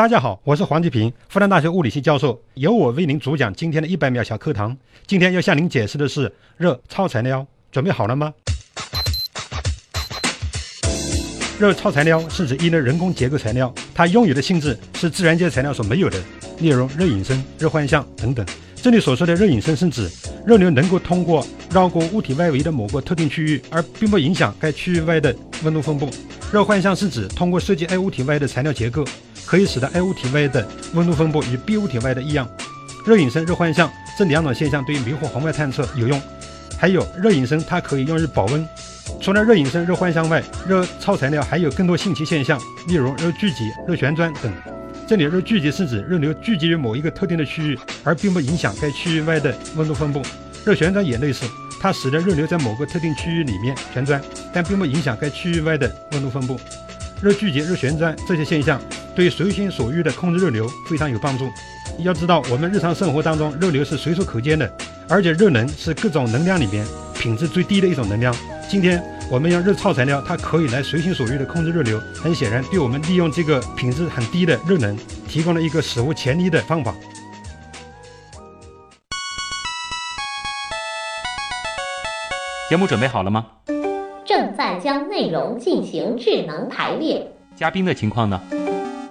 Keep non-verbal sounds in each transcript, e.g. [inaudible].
大家好，我是黄吉平，复旦大学物理系教授，由我为您主讲今天的一百秒小课堂。今天要向您解释的是热超材料，准备好了吗？热超材料是指一类人工结构材料，它拥有的性质是自然界材料所没有的，例如热隐身、热幻象等等。这里所说的热隐身是指热流能够通过绕过物体外围的某个特定区域，而并不影响该区域外的温度分布。热幻象是指通过设计 A 物体外的材料结构。可以使得 A 物体外的温度分布与 B 物体外的一样。热隐身、热幻象这两种现象对于迷惑红外探测有用。还有热隐身，它可以用于保温。除了热隐身、热幻象外，热超材料还有更多新奇现象，例如热聚集、热旋转等。这里热聚集是指热流聚集于某一个特定的区域，而并不影响该区域外的温度分布。热旋转也类似，它使得热流在某个特定区域里面旋转，但并不影响该区域外的温度分布。热聚集、热旋转这些现象。对随心所欲的控制热流非常有帮助。要知道，我们日常生活当中热流是随处可见的，而且热能是各种能量里面品质最低的一种能量。今天我们用热超材料，它可以来随心所欲的控制热流。很显然，对我们利用这个品质很低的热能，提供了一个史无前例的方法。节目准备好了吗？正在将内容进行智能排列。嘉宾的情况呢？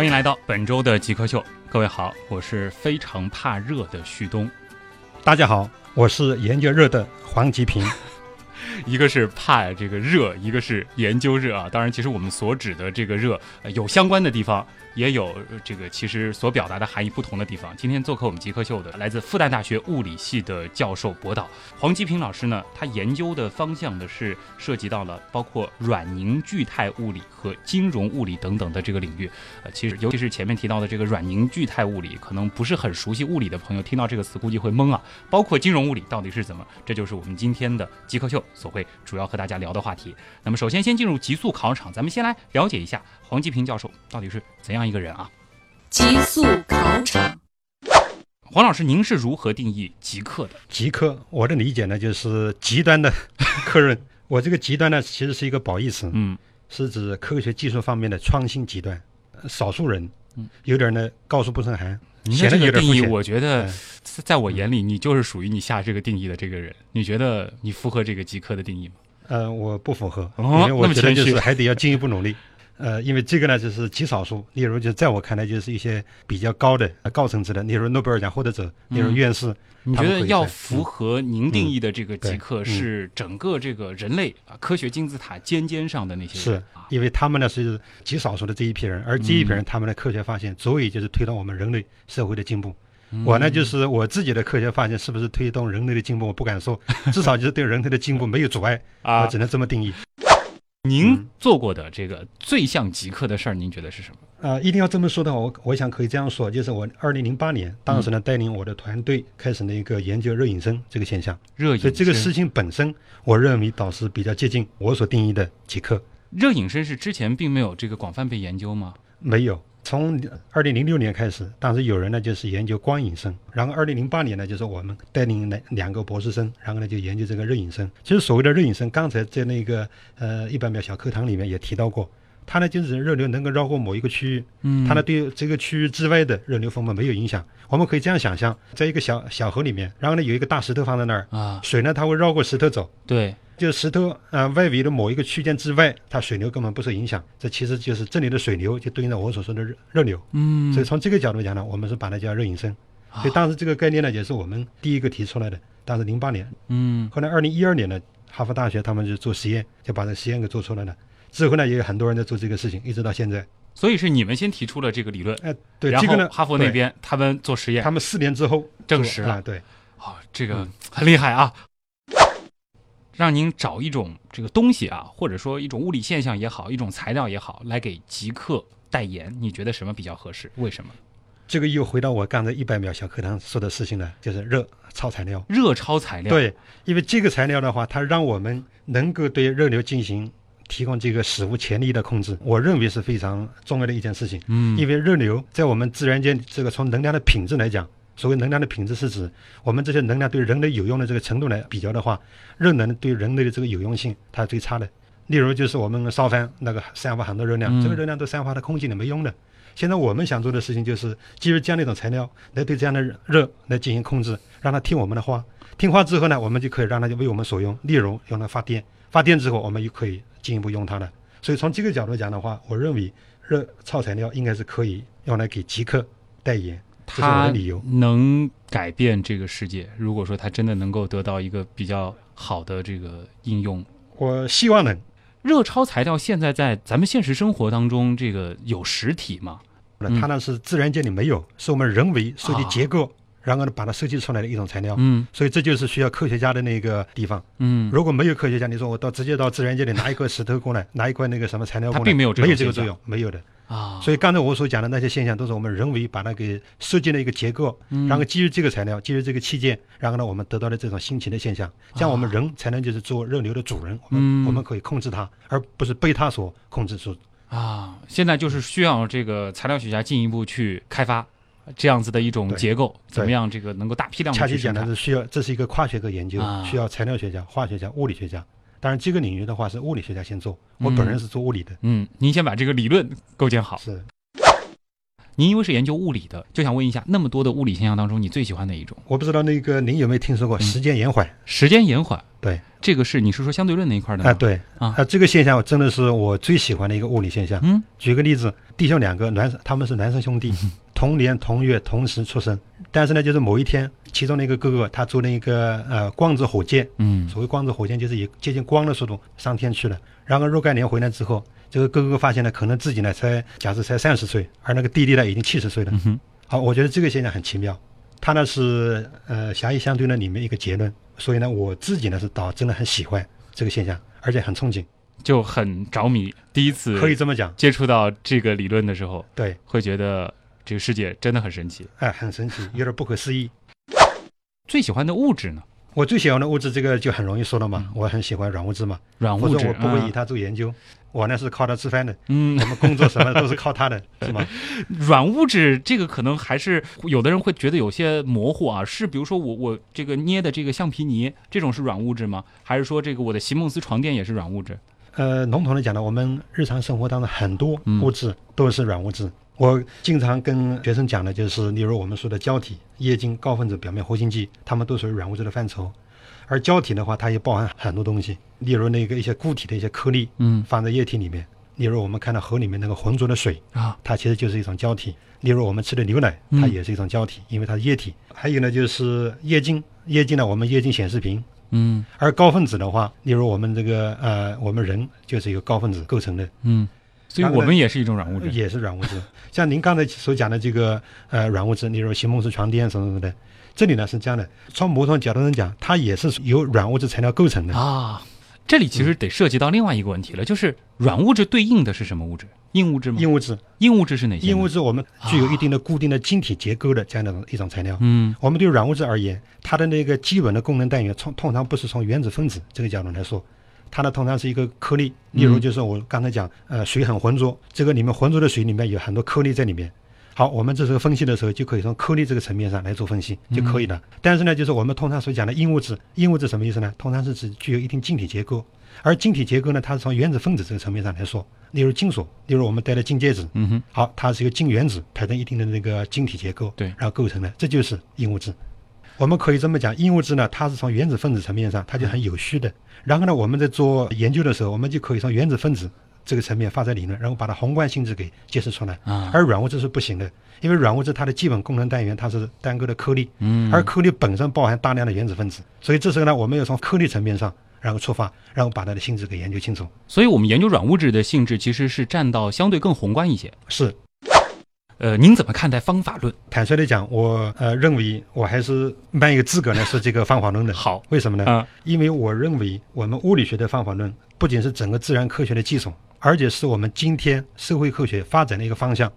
欢迎来到本周的极客秀，各位好，我是非常怕热的旭东。大家好，我是研究热的黄吉平。[laughs] 一个是怕这个热，一个是研究热啊。当然，其实我们所指的这个热，有相关的地方。也有这个其实所表达的含义不同的地方。今天做客我们极客秀的来自复旦大学物理系的教授博导黄吉平老师呢，他研究的方向呢是涉及到了包括软凝聚态物理和金融物理等等的这个领域。呃，其实尤其是前面提到的这个软凝聚态物理，可能不是很熟悉物理的朋友听到这个词估计会懵啊。包括金融物理到底是怎么？这就是我们今天的极客秀所会主要和大家聊的话题。那么首先先进入极速考场，咱们先来了解一下黄继平教授到底是怎样。样一个人啊，极速考场，黄老师，您是如何定义极客的？极客，我的理解呢，就是极端的 [laughs] 客人。我这个极端呢，其实是一个褒义词，嗯，是指科学技术方面的创新极端，少数人，嗯，有点呢高处不胜寒。你这个定义，我觉得在我眼里，你就是属于你下这个定义的这个人。你觉得你符合这个极客的定义吗？呃，我不符合，因为我觉得就是还得要进一步努力。呃，因为这个呢，就是极少数。例如，就在我看来，就是一些比较高的高层次的，例如诺贝尔奖获得者，例如院士。你觉得要符合您定义的这个极客，是整个这个人类啊科学金字塔尖尖上的那些人？是因为他们呢是极少数的这一批人，而这一批人他们的科学发现足以就是推动我们人类社会的进步。我呢就是我自己的科学发现是不是推动人类的进步，我不敢说，至少就是对人类的进步没有阻碍啊，我只能这么定义。您做过的这个最像极客的事儿，您觉得是什么？啊，一定要这么说的话，我我想可以这样说，就是我二零零八年当时呢带领我的团队开始了一个研究热隐身这个现象。热隐身，这个事情本身，我认为倒是比较接近我所定义的极客。热隐身是之前并没有这个广泛被研究吗？没有。从二零零六年开始，当时有人呢就是研究光隐身，然后二零零八年呢就是我们带领两两个博士生，然后呢就研究这个热隐身。其实所谓的热隐身，刚才在那个呃一百秒小课堂里面也提到过，它呢就是热流能够绕过某一个区域，嗯，它呢对这个区域之外的热流风暴没有影响。我们可以这样想象，在一个小小河里面，然后呢有一个大石头放在那儿啊，水呢它会绕过石头走，对。就石头啊外围的某一个区间之外，它水流根本不受影响。这其实就是这里的水流就对应着我所说的热热流。嗯，所以从这个角度讲呢，我们是把它叫热隐身。所以当时这个概念呢，也是我们第一个提出来的。当时零八年，嗯，后来二零一二年呢，哈佛大学他们就做实验，就把这实验给做出来了。之后呢，也有很多人在做这个事情，一直到现在。所以是你们先提出了这个理论，哎，对，这个呢，哈佛那边他们做实验，他们四年之后证实了，对，哦，这个很厉害啊。让您找一种这个东西啊，或者说一种物理现象也好，一种材料也好，来给极客代言，你觉得什么比较合适？为什么？这个又回到我刚才一百秒小课堂说的事情了，就是热超材料。热超材料，，对，因为这个材料的话，它让我们能够对热流进行提供这个史无前例的控制，我认为是非常重要的一件事情。嗯，因为热流在我们自然界这个从能量的品质来讲，所谓能量的品质是指我们这些能量对人类有用的这个程度来比较的话，热能对人类的这个有用性它是最差的。例如就是我们烧饭那个散发很多热量，嗯这个热量都散发到空气里没用的。现在我们想做的事情就是基于这样的一种材料来对这样的热来进行控制，让它听我们的话。听话之后呢，我们就可以让它为我们所用，例如用来发电。发电之后，我们又可以进一步用它了。所以从这个角度讲的话，我认为热超材料应该是可以用来给极客代言，这是我它的理由。能改变这个世界。如果说他真的能够得到一个比较好的这个应用，我希望能。热超材料现在在咱们现实生活当中，这个有实体吗？那它呢是自然界里没有，是我们人为设计啊结构，然后呢把它设计出来的一种材料。嗯。所以这就是需要科学家的那个地方。嗯，如果没有科学家，你说我到直接到自然界里拿一块石头过来，[laughs] 拿一块那个什么材料过来，它并没有没有这个作用，没有的。啊，所以刚才我所讲的那些现象，都是我们人为把它给设计了一个结构，嗯。然后基于这个材料，基于这个器件，然后呢，我们得到了这种新奇的现象，这样我们人才能就是做热流的主人，我嗯。们我们可以控制它，而不是被它所控制住。啊，现在就是需要这个材料学家进一步去开发这样子的一种结构，怎么样这个能够大批量恰恰讲的？是需要，这是一个跨学科研究啊，需要材料学家、化学家、物理学家。当然，这个领域的话是物理学家先做，我嗯本人是做物理的，嗯，您先把这个理论构建好。是您因为是研究物理的，就想问一下，那么多的物理现象当中，你最喜欢哪一种？我不知道那个您有没有听说过嗯时间延缓？时间延缓。对，这个是你是说相对论那一块的吗？啊，对啊这个现象真的是我最喜欢的一个物理现象。嗯举个例子，弟兄两个孪，他们是孪生兄弟，[laughs] 同年同月同时出生，但是呢，就是某一天，其中的一个哥哥他做了一个呃光子火箭，嗯。所谓光子火箭就是以接近光的速度上天去了。然后若干年回来之后，这个哥哥发现呢，可能自己呢才假设才三十岁，而那个弟弟呢已经七十岁了。嗯哼。好，我觉得这个现象很奇妙，它呢是呃狭义相对论里面一个结论，所以呢我自己呢是倒真的很喜欢这个现象，而且很憧憬，就很着迷。第一次可以这么讲，接触到这个理论的时候，对，会觉得这个世界真的很神奇。哎，很神奇，有点不可思议。最喜欢的物质呢？我最喜欢的物质，这个就很容易说了嘛，我很喜欢软物质嘛，软物质我不会以啊它做研究，我呢是靠它吃饭的，嗯 [laughs] 我，们工作什么都是靠它的，[laughs] 是吗？软物质这个可能还是有的人会觉得有些模糊啊，是比如说我我这个捏的这个橡皮泥这种是软物质吗？还是说这个我的席梦思床垫也是软物质？呃，笼统的讲呢，我们日常生活当中很多嗯物质都是软物质。我经常跟学生讲的就是，例如我们说的胶体、液晶、高分子表面活性剂，它们都属于软物质的范畴。而胶体的话，它也包含很多东西，例如那个一些固体的一些颗粒嗯放在液体里面，例如我们看到河里面那个浑浊的水，啊，它其实就是一种胶体。例如我们吃的牛奶，嗯它也是一种胶体，因为它是液体。还有呢，就是液晶，液晶呢，我们液晶显示屏。嗯而高分子的话，例如我们这个呃，我们人就是一个高分子构成的，嗯，所以我们也是一种软物质。也是软物质。[laughs] 像您刚才所讲的这个呃软物质，例如席梦思床垫什么什么的，这里呢是这样的，从某种角度上讲，它也是由软物质材料构成的。啊，这里其实得涉及到另外一个问题了，就是软物质对应的是什么物质？硬物质吗？硬物质，硬物质是哪些？硬物质我们具有一定的固定的晶体结构的这样的一种材料。嗯我们对软物质而言，它的那个基本的功能单元，从通常不是从原子分子这个角度来说，它呢通常是一个颗粒。例如就是我刚才讲，呃，水很浑浊，这个里面浑浊的水里面有很多颗粒在里面。好，我们这时候分析的时候，就可以从颗粒这个层面上来做分析就可以了。但是呢，就是我们通常所讲的硬物质，硬物质什么意思呢？通常是指具有一定晶体结构，而晶体结构呢，它是从原子分子这个层面上来说，例如金属，例如我们戴的金戒指，嗯哼，好，它是一个晶原子排成一定的那个晶体结构，对然后构成的，这就是硬物质。我们可以这么讲，硬物质呢，它是从原子分子层面上，它就很有序的。然后呢，我们在做研究的时候，我们就可以从原子分子这个层面发展理论，然后把它宏观性质给揭示出来。啊，而软物质是不行的，因为软物质它的基本功能单元它是单个的颗粒，嗯，而颗粒本身包含大量的原子分子，所以这时候呢，我们要从颗粒层面上然后出发，然后把它的性质给研究清楚。所以我们研究软物质的性质其实是占到相对更宏观一些。是呃，您怎么看待方法论？坦率的讲，我呃认为我还是蛮有资格呢说这个方法论的。好，为什么呢？啊，因为我认为我们物理学的方法论不仅是整个自然科学的基础，而且是我们今天社会科学发展的一个方向。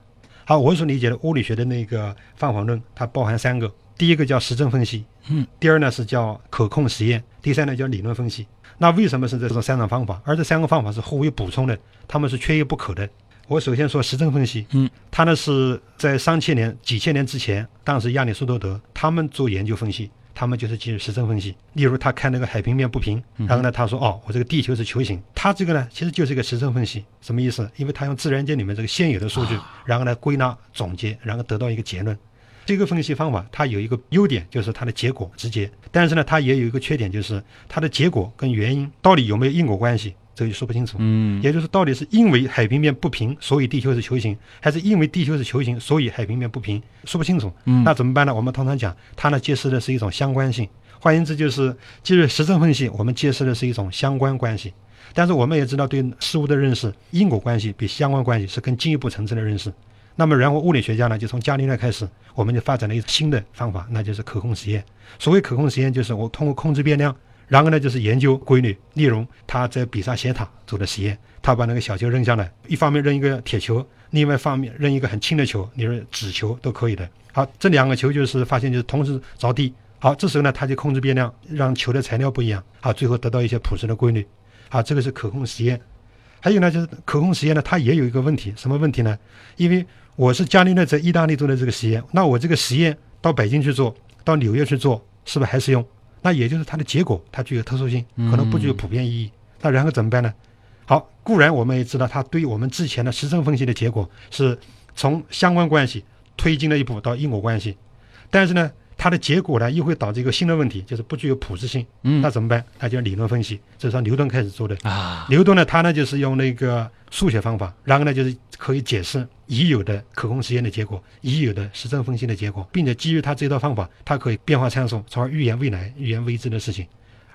好，我所理解的物理学的那个方法论，它包含三个，第一个叫实证分析，嗯，第二呢是叫可控实验，第三呢叫理论分析。那为什么是这种三种方法？而这三个方法是互为补充的，它们是缺一不可的。我首先说实证分析，嗯，他呢是在三千年、几千年之前，当时亚里士多德他们做研究分析，他们就是基于实证分析。例如他看那个海平面不平，然后呢他说哦，我这个地球是球形，他这个呢其实就是一个实证分析，什么意思？因为他用自然界里面这个现有的数据，然后呢归纳总结，然后得到一个结论。这个分析方法它有一个优点，就是它的结果直接，但是呢它也有一个缺点，就是它的结果跟原因到底有没有因果关系，这个就说不清楚。嗯，也就是到底是因为海平面不平，所以地球是球形，还是因为地球是球形，所以海平面不平，说不清楚。嗯那怎么办呢？我们通常讲，它呢揭示的是一种相关性。换言之，就是基于实证分析，我们揭示的是一种相关关系。但是我们也知道，对事物的认识，因果关系比相关关系是更进一步层次的认识。那么，然后物理学家呢，就从伽利略开始，我们就发展了一种新的方法，那就是可控实验。所谓可控实验，就是我通过控制变量，然后呢就是研究规律。例如，他在比萨斜塔做的实验，他把那个小球扔下来，一方面扔一个铁球，另外一方面扔一个很轻的球，你说纸球都可以的。好，这两个球就是发现就是同时着地。好，这时候呢，他就控制变量，让球的材料不一样，好，最后得到一些朴实的规律。好，这个是可控实验。还有呢，就是可控实验呢，它也有一个问题，什么问题呢？因为我是伽利略在意大利做的这个实验，那我这个实验到北京去做，到纽约去做，是不是还是用？那也就是它的结果，它具有特殊性，可能不具有普遍意义。那然后怎么办呢？好，固然我们也知道，它对于我们之前的实证分析的结果是从相关关系推进了一步到因果关系，但是呢，它的结果呢又会导致一个新的问题，就是不具有普适性。嗯那怎么办？那就理论分析，这是从牛顿开始做的。啊，牛顿呢，他呢就是用那个数学方法，然后呢就是可以解释已有的可控实验的结果，已有的实证分析的结果，并且基于他这套方法，它可以变化参数，从而预言未来、预言未知的事情。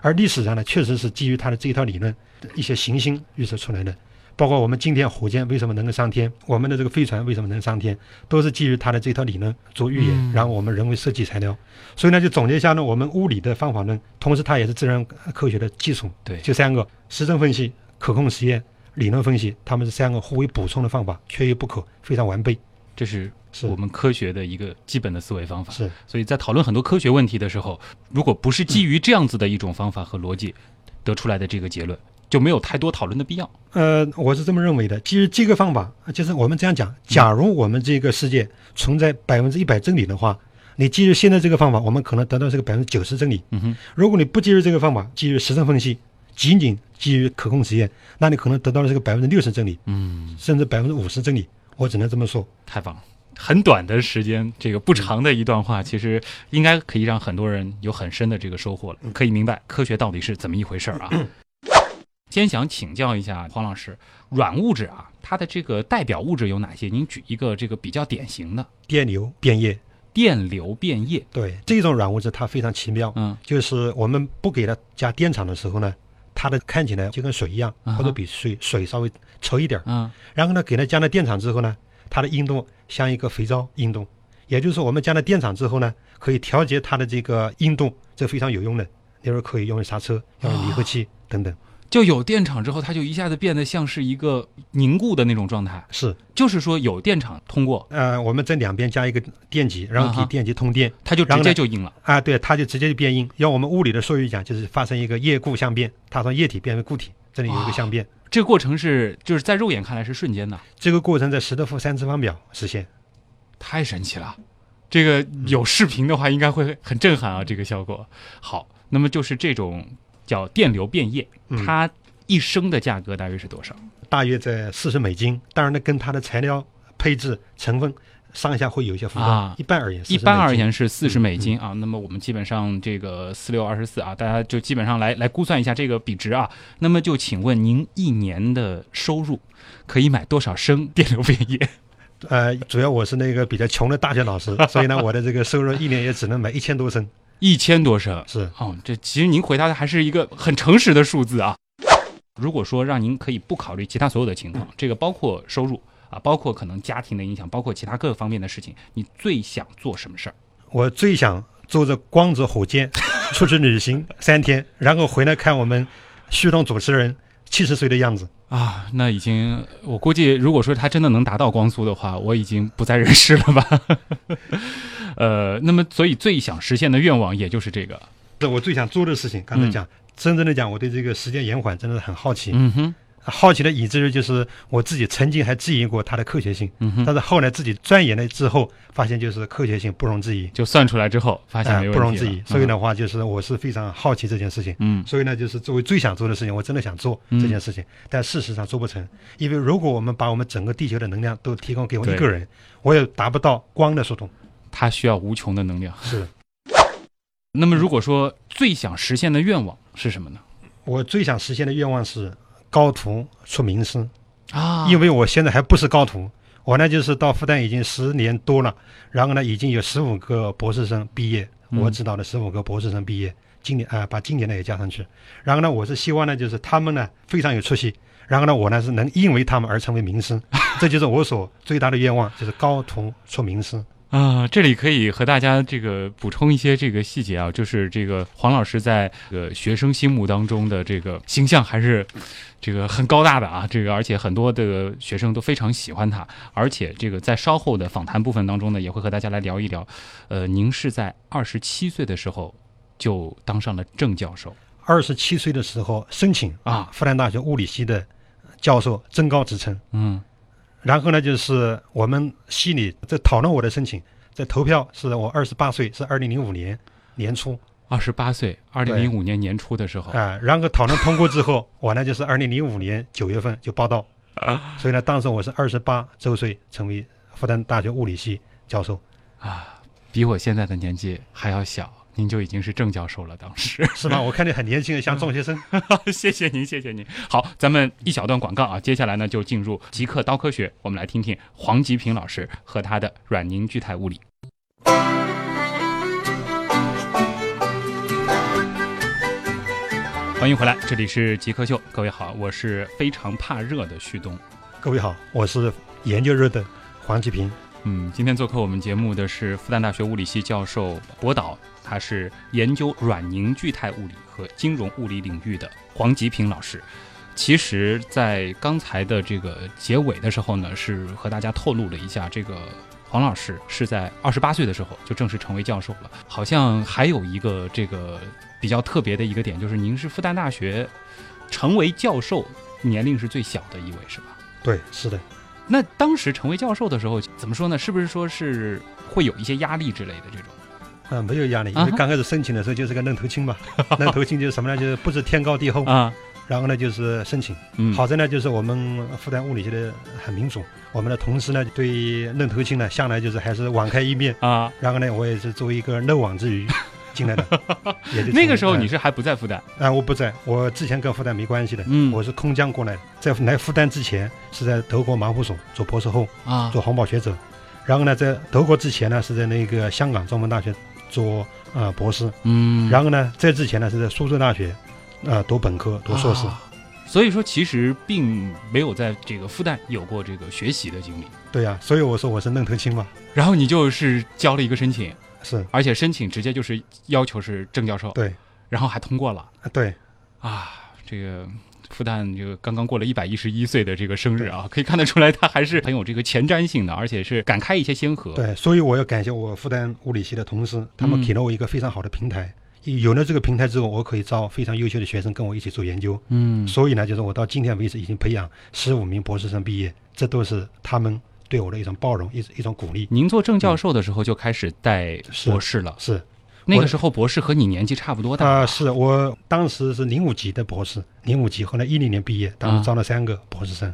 而历史上呢，确实是基于他的这一套理论，一些行星预测出来的。包括我们今天火箭为什么能够上天，我们的这个飞船为什么能上天，都是基于他的这套理论做预言，嗯然后我们人为设计材料。所以呢，就总结一下呢，我们物理的方法论，同时它也是自然科学的基础。对就三个：实证分析、可控实验、理论分析，它们是三个互为补充的方法，缺一不可，非常完备。这是是我们科学的一个基本的思维方法。是所以在讨论很多科学问题的时候，如果不是基于这样子的一种方法和逻辑得出来的这个结论，就没有太多讨论的必要。呃，我是这么认为的。基于这个方法，就是我们这样讲：假如我们这个世界存在百分之一百真理的话，你基于现在这个方法，我们可能得到这个百分之九十真理。嗯哼，如果你不基于这个方法，基于实证分析，仅仅基于可控实验，那你可能得到了这个百分之六十真理，嗯，甚至百分之五十真理。我只能这么说。太棒了。很短的时间，这个不长的一段话，其实应该可以让很多人有很深的这个收获了，可以明白科学到底是怎么一回事儿啊。[coughs] [clears throat] 先想请教一下黄老师，软物质啊，它的这个代表物质有哪些？您举一个这个比较典型的电流变液，电流变液。对这种软物质它非常奇妙，嗯就是我们不给它加电场的时候呢，它的看起来就跟水一样，或者比水水稍微稠一点儿。嗯然后呢，给它加了电场之后呢，它的运动像一个肥皂运动，也就是说，我们加了电场之后呢，可以调节它的这个运动，这非常有用的。例如可以用于刹车，用于离合器等等。就有电场之后，它就一下子变得像是一个凝固的那种状态。是，就是说，有电场通过，呃，我们在两边加一个电极，然后给电极通电它就直接就硬了。啊，对，它就直接就变硬。用我们物理的术语讲，就是发生一个液固相变，它从液体变为固体，这里有一个相变。这个过程是就是在肉眼看来是瞬间的，这个过程在十的负三次方秒实现。太神奇了。这个有视频的话，应该会很震撼啊！这个效果。好，那么就是这种叫电流变液，嗯它一升的价格大约是多少？大约在四十美金。当然呢，跟它的材料配置成分上下会有一些浮动。啊一般而言，一般而言是四十嗯美金啊。那么我们基本上这个四六二十四啊，大家就基本上来来估算一下这个比值啊。那么就请问您一年的收入可以买多少升 [laughs] 电流变液？呃，主要我是那个比较穷的大学老师，所以呢，我的这个收入一年也只能买一千多升。一千多升。是，哦，这其实您回答的还是一个很诚实的数字啊。如果说让您可以不考虑其他所有的情况，这个包括收入，啊，包括可能家庭的影响，包括其他各个方面的事情，你最想做什么事儿？我最想坐着光子火箭出去旅行三天，然后回来看我们旭东主持人七十岁的样子。啊，那已经，我估计，如果说他真的能达到光速的话，我已经不在人世了吧？[laughs] 呃，那么，所以最想实现的愿望，也就是这个。这我最想做的事情。刚才讲，真正的讲，我对这个时间延缓真的是很好奇。嗯哼，好奇的以至于就是我自己曾经还质疑过它的科学性。嗯，但是后来自己钻研了之后，发现就是科学性不容置疑。就算出来之后，发现不容置疑。所以的话，就是我是非常好奇这件事情。嗯，所以呢，就是作为最想做的事情，我真的想做嗯这件事情，但事实上做不成，因为如果我们把我们整个地球的能量都提供给我一个人，我也达不到光的速度。它需要无穷的能量。是那么，如果说最想实现的愿望是什么呢？我最想实现的愿望是高徒出名师，啊。因为我现在还不是高徒，我呢就是到复旦已经十年多了，然后呢已经有十五个博士生毕业，嗯。我知道的十五个博士生毕业，今年啊、把今年的也加上去，然后呢我是希望呢就是他们呢非常有出息，然后呢我呢是能因为他们而成为名师，[laughs] 这就是我所最大的愿望，就是高徒出名师。啊，这里可以和大家这个补充一些这个细节啊，就是这个黄老师在呃学生心目当中的这个形象还是这个很高大的啊，这个而且很多的学生都非常喜欢他，而且这个在稍后的访谈部分当中呢，也会和大家来聊一聊，呃，您是在二十七岁的时候就当上了正教授。二十七岁的时候申请啊，复旦大学物理系的教授增高职称。嗯然后呢，就是我们系里在讨论我的申请，在投票是我二十八岁，是二零零五年年初。二十八岁，二零零五年年初的时候。啊、然后讨论通过之后，[laughs] 我呢就是二零零五年九月份就报到，啊。所以呢，当时我是二十八周岁，成为复旦大学物理系教授，啊，比我现在的年纪还要小，您就已经是郑教授了，当时。[laughs] 是吗？我看你很年轻，像中学生。[laughs] 谢谢您，谢谢您。好，咱们一小段广告啊，接下来呢就进入极客刀科学，我们来听听黄吉平老师和他的软凝聚态物理。欢迎回来，这里是极客秀，各位好，我是非常怕热的旭东。各位好，我是研究热的黄吉平。嗯，今天做客我们节目的是复旦大学物理系教授博导，他是研究软凝聚态物理和金融物理领域的黄吉平老师。其实，在刚才的这个结尾的时候呢，是和大家透露了一下，这个黄老师是在二十八岁的时候就正式成为教授了。好像还有一个这个比较特别的一个点，就是您是复旦大学成为教授年龄是最小的一位，是吧？对，是的，那当时成为教授的时候，怎么说呢？是不是说是会有一些压力之类的这种？啊，没有压力，因为刚开始申请的时候就是个愣头青嘛，[laughs] 愣头青就是什么呢？就是不知天高地厚，啊，然后呢就是申请。嗯，好在呢，就是我们复旦物理系的很民主，我们的同事呢对愣头青呢向来就是还是网开一面。啊，然后呢，我也是作为一个漏网之鱼 [laughs] 进来的。也就 [laughs] 那个时候你是还不在复旦啊、我不在，我之前跟复旦没关系的，嗯我是空降过来的，在来复旦之前是在德国马普所做博士后，啊做环保学者，然后呢，在德国之前呢是在那个香港中文大学做呃博士，嗯，然后呢，在之前呢是在苏州大学，呃读本科读硕士。啊所以说，其实并没有在这个复旦有过这个学习的经历。对呀、所以我说我是愣头青嘛，然后你就是交了一个申请，是。而且申请直接就是要求是郑教授，对，然后还通过了。啊对，啊！这个复旦这个刚刚过了一百一十一岁的这个生日啊，[laughs] 可以看得出来他还是很有这个前瞻性的，而且是敢开一些先河。对，所以我要感谢我复旦物理系的同事，他们嗯给了我一个非常好的平台。有了这个平台之后，我可以招非常优秀的学生跟我一起做研究。嗯，所以呢，就是我到今天为止已经培养十五名博士生毕业，这都是他们对我的一种包容，一一种鼓励。您做正教授的时候就开始带博士了，是那个时候博士和你年纪差不多大啊、是我当时是零五级的博士，零五级，后来一零年毕业，当啊时招了三个博士生。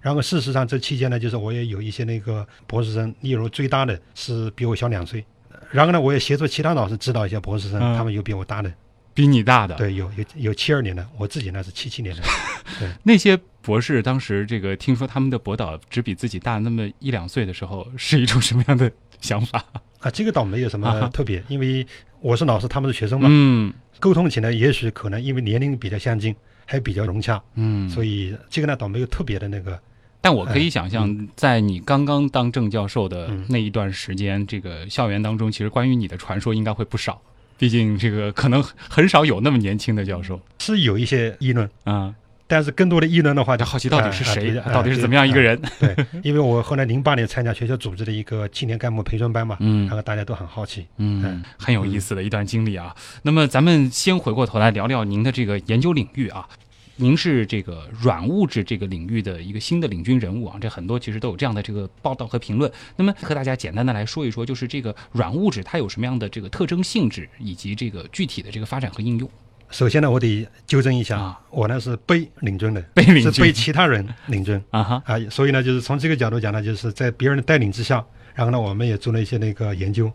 然后事实上这期间呢，就是我也有一些那个博士生，例如最大的是比我小两岁，然后呢，我也协助其他老师指导一些博士生，嗯他们有比我大的，比你大的。对，有有有七二年的，我自己呢是七七年的，[laughs] 那些博士当时这个听说他们的博导只比自己大那么一两岁的时候，是一种什么样的想法？啊，这个倒没有什么特别，因为我是老师，他们是学生嘛，嗯。沟通起来也许可能因为年龄比较相近，还比较融洽，嗯，所以这个呢倒没有特别的那个但我可以想象，在你刚刚当正教授的嗯。那一段时间，这个校园当中，其实关于你的传说应该会不少。毕竟这个可能很少有那么年轻的教授。是有一些议论，啊，但是更多的议论的话，就就好奇到底是谁，到底是怎么样一个？人？对，对 [laughs] 因为我后来零八年参加学校组织的一个青年干部培训班嘛，嗯然后大家都很好奇。嗯，很有意思的一段经历啊。那么咱们先回过头来聊聊您的这个研究领域啊。您是这个软物质这个领域的一个新的领军人物啊，这很多其实都有这样的这个报道和评论。那么和大家简单的来说一说，就是这个软物质它有什么样的这个特征性质，以及这个具体的这个发展和应用首先呢，我得纠正一下，啊我呢是被领军的，被领军是被其他人领军啊哈，啊，所以呢，就是从这个角度讲呢，就是在别人的带领之下，然后呢，我们也做了一些那个研究。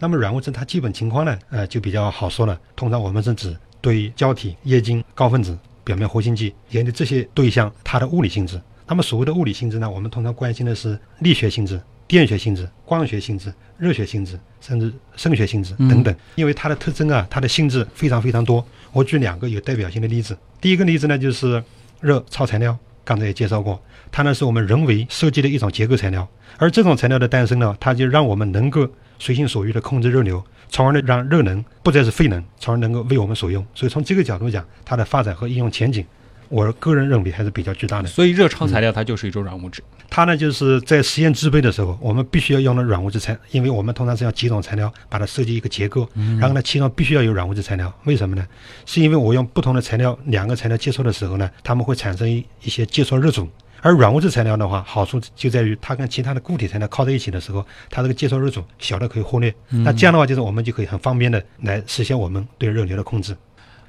那么软物质它基本情况呢，呃，就比较好说了。通常我们是指对胶体、液晶、高分子、表面活性剂研究这些对象它的物理性质。那么所谓的物理性质呢，我们通常关心的是力学性质、电学性质、光学性质、热学性质，甚至声学性质等等。因为它的特征啊，它的性质非常非常多。我举两个有代表性的例子。第一个例子呢，就是热超材料，刚才也介绍过，它呢是我们人为设计的一种结构材料。而这种材料的诞生呢，它就让我们能够随心所欲地控制热流，从而呢让热能不再是废能，从而能够为我们所用。所以从这个角度讲，它的发展和应用前景，我个人认为还是比较巨大的。所以热超材料它就是一种软物质。它呢就是在实验制备的时候，我们必须要用到软物质材，因为我们通常是要几种材料把它设计一个结构，然后呢其中必须要有软物质材料。为什么呢？是因为我用不同的材料，两个材料接触的时候呢，它们会产生一一些接触热阻。而软物质材料的话，好处就在于它跟其他的固体材料靠在一起的时候，它这个接触热阻小的可以忽略。那这样的话，就是我们就可以很方便的来实现我们对热流的控制。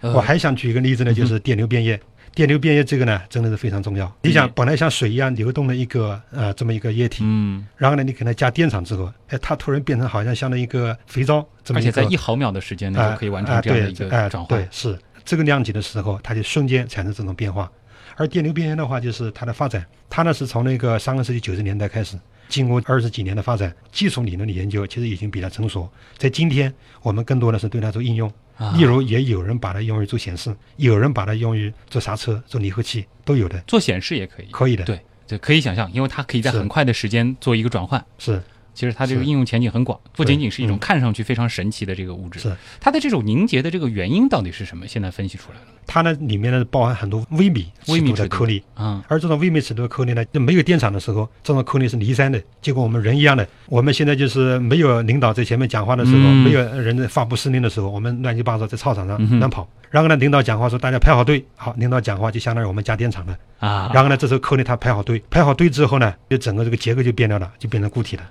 呃我还想举一个例子呢，就是电流变液。电流变液这个呢，真的是非常重要。你想，本来像水一样流动的一个呃这么一个液体，嗯，然后呢，你给它加电场之后，哎，它突然变成好像像那一个肥皂这么而一个，且在一毫秒的时间内啊就可以完成啊这样的一个转换对，。是这个量级的时候，它就瞬间产生这种变化。而电流变液的话，就是它的发展，它呢是从那个上个世纪九十年代开始，经过二十几年的发展，技术理论的研究其实已经比较成熟。在今天，我们更多的是对它做应用。啊例如，也有人把它用于做显示，有人把它用于做刹车、做离合器，都有的，做显示也可以。可以的。对，这，可以想象，因为它可以在很快的时间做一个转换。是其实它这个应用前景很广，不仅仅是一种嗯看上去非常神奇的这个物质。是，它的这种凝结的这个原因到底是什么？现在分析出来了。它呢里面呢包含很多微米微米的颗粒，啊，而这种微米尺度的颗粒呢，就没有电场的时候，这种颗粒是离散的。结果我们人一样的，我们现在就是没有领导在前面讲话的时候，嗯没有人在发布司令的时候，我们乱七八糟在操场上乱跑。然后呢，领导讲话说大家排好队，好，领导讲话就相当于我们加电场了。啊，然后呢，这时候颗粒它排好队，排好队之后呢，就整个这个结构就变掉了，就变成固体了。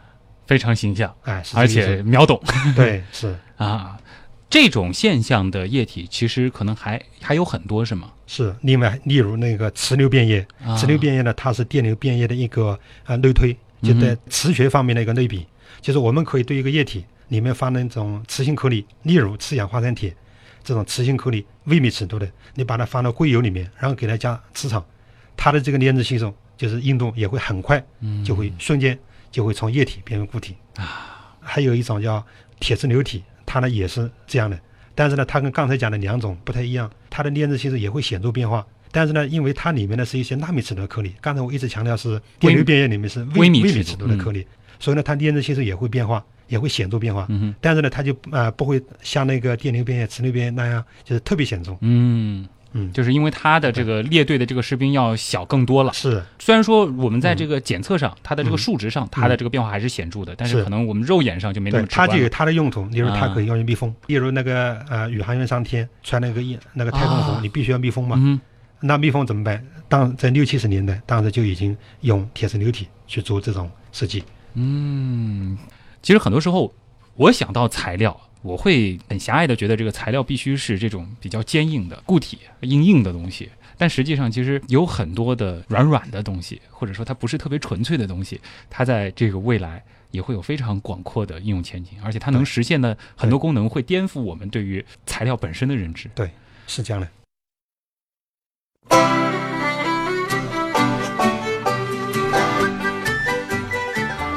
非常形象，哎，是而且秒懂 [laughs] 对是 [laughs] 啊。这种现象的液体其实可能还还有很多，是吗？是。另外，例如那个磁流变液，啊磁流变液呢，它是电流变液的一个呃类推，就在嗯磁学方面的一个类比，就是我们可以对一个液体里面放那种磁性颗粒，例如次氧化三铁这种磁性颗粒，微米尺度的，你把它放到硅油里面，然后给它加磁场，它的这个粘滞系数就是硬度也会很快，就会瞬间就会从液体变为固体啊。还有一种叫铁质流体，它呢也是这样的。但是呢，它跟刚才讲的两种不太一样，它的粘滞系数也会显著变化。但是呢，因为它里面呢是一些纳米尺度的颗粒，刚才我一直强调是电流变液里面是微微米尺度的颗粒，所以呢，它粘滞系数也会变化，也会显著变化。嗯哼但是呢，它就呃不会像那个电流变液、磁流变液那样，就是特别显著。嗯嗯就是因为它的这个列队的这个士兵要小更多了。是虽然说我们在这个检测上，它的这个嗯数值上，它的这个变化还是显著的，但是是可能我们肉眼上就没那对么，直它就有。它的用途，例如它啊可以用于密封，例如那个呃宇航员上天穿那个衣那个太空服，啊你必须要密封嘛。嗯那密封怎么办？当在六七十年代，当时就已经用铁丝流体去做这种设计。嗯，其实很多时候我想到材料，我会很狭隘的觉得这个材料必须是这种比较坚硬的固体、硬硬的东西。但实际上，其实有很多的软软的东西，或者说它不是特别纯粹的东西，它在这个未来也会有非常广阔的应用前景，而且它能实现的很多功能会颠覆我们对于材料本身的认知。对是这样的。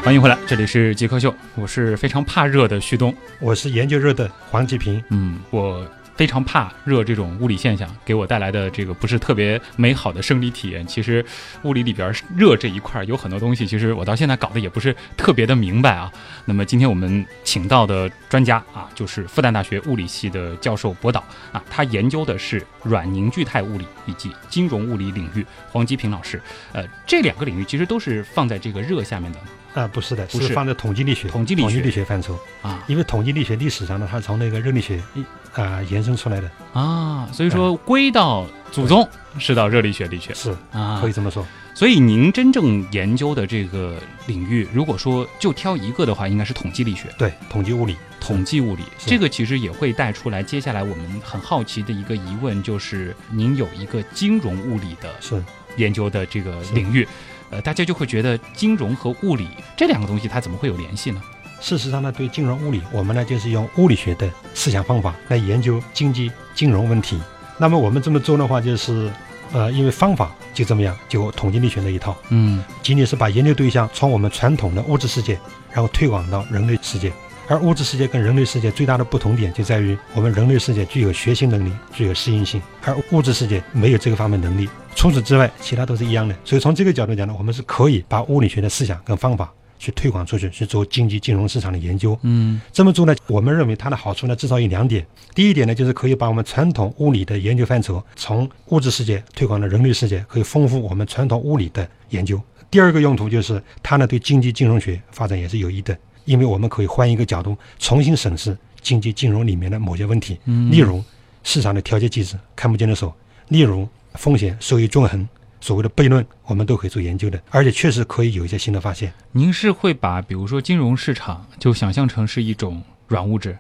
欢迎回来，这里是极客秀，我是非常怕热的旭东。我是研究热的黄吉平，嗯，我非常怕热这种物理现象给我带来的这个不是特别美好的生理体验。其实物理里边热这一块有很多东西，其实我到现在搞得也不是特别的明白啊。那么今天我们请到的专家啊，就是复旦大学物理系的教授博导啊，他研究的是软凝聚态物理以及金融物理领域。黄吉平老师，呃，这两个领域其实都是放在这个热下面的啊，不是的，不是放在统计力学、统计力学力学范畴。啊因为统计力学历史上呢，它是从那个热力学一啊、延伸出来的，啊，所以说归到祖宗是到热力学里去是啊可以。这么说。所以您真正研究的这个领域，如果说就挑一个的话，应该是统计力学。对，统计物理，统计物理，这个其实也会带出来接下来我们很好奇的一个疑问，就是您有一个金融物理的是研究的这个领域，呃，大家就会觉得金融和物理这两个东西它怎么会有联系呢？事实上呢，对金融物理，我们呢就是用物理学的思想方法来研究经济金融问题。那么我们这么做的话，就是呃，因为方法就这么样，就统计力学那一套，嗯仅仅是把研究对象从我们传统的物质世界，然后推广到人类世界。而物质世界跟人类世界最大的不同点就在于，我们人类世界具有学习能力，具有适应性，而物质世界没有这个方面能力。除此之外，其他都是一样的。所以从这个角度讲呢，我们是可以把物理学的思想跟方法去推广出去，去做经济金融市场的研究。嗯这么做呢，我们认为它的好处呢，至少有两点。第一点呢，就是可以把我们传统物理的研究范畴从物质世界推广到人类世界，可以丰富我们传统物理的研究。第二个用途就是它呢对经济金融学发展也是有益的，因为我们可以换一个角度重新审视经济金融里面的某些问题，嗯例如市场的调节机制看不见的手，例如风险收益均衡。所谓的悖论，我们都可以做研究的，而且确实可以有一些新的发现。您是会把比如说金融市场就想象成是一种软物质，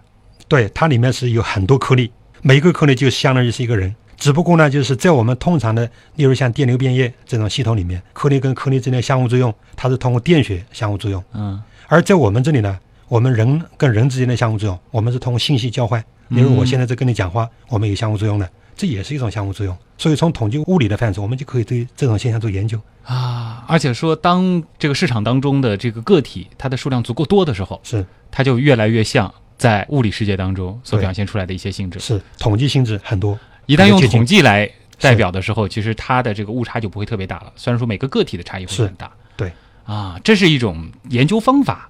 对，它里面是有很多颗粒，每一个颗粒就相当于是一个人。只不过呢，就是在我们通常的，例如像电流变液这种系统里面，颗粒跟颗粒之间的相互作用，它是通过电学相互作用；嗯而在我们这里呢，我们人跟人之间的相互作用，我们是通过信息交换。例如我现在在跟你讲话，我们有相互作用的，这也是一种相互作用。所以从统计物理的范畴，我们就可以对这种现象做研究。啊，而且说当这个市场当中的这个个体它的数量足够多的时候，是它就越来越像在物理世界当中所表现出来的一些性质。是，统计性质很多。一旦用统计来代表的时候，其实它的这个误差就不会特别大了。虽然说每个个体的差异会很大，对啊，这是一种研究方法。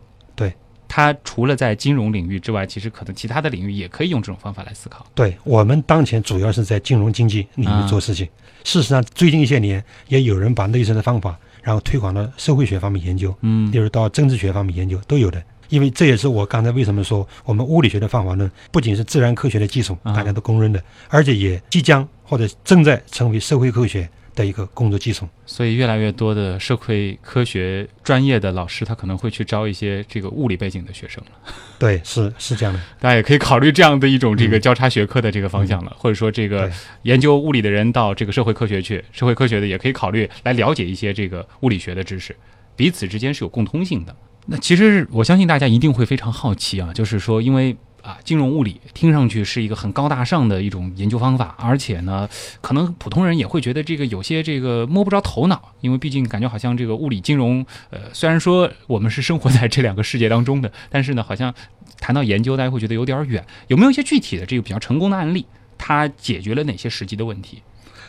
对，它除了在金融领域之外，其实可能其他的领域也可以用这种方法来思考。对我们当前主要是在金融经济领啊域做事情。事实上，最近一些年也有人把类似的方法，然后推广到社会学方面研究，嗯例如到政治学方面研究都有的。因为这也是我刚才为什么说我们物理学的方法论不仅是自然科学的基础，啊大家都公认的，而且也即将或者正在成为社会科学的一个工作基础。所以越来越多的社会科学专业的老师，他可能会去招一些这个物理背景的学生了。对，是是这样的。[laughs] 大家也可以考虑这样的一种这个嗯交叉学科的这个方向了，或者说这个研究物理的人到这个社会科学去，社会科学的也可以考虑来了解一些这个物理学的知识，彼此之间是有共通性的。那其实我相信大家一定会非常好奇啊，就是说因为。啊，金融物理听上去是一个很高大上的一种研究方法，而且呢，可能普通人也会觉得这个有些这个摸不着头脑，因为毕竟感觉好像这个物理金融，呃，虽然说我们是生活在这两个世界当中的，但是呢，好像谈到研究，大家会觉得有点远。有没有一些具体的这个比较成功的案例？它解决了哪些实际的问题？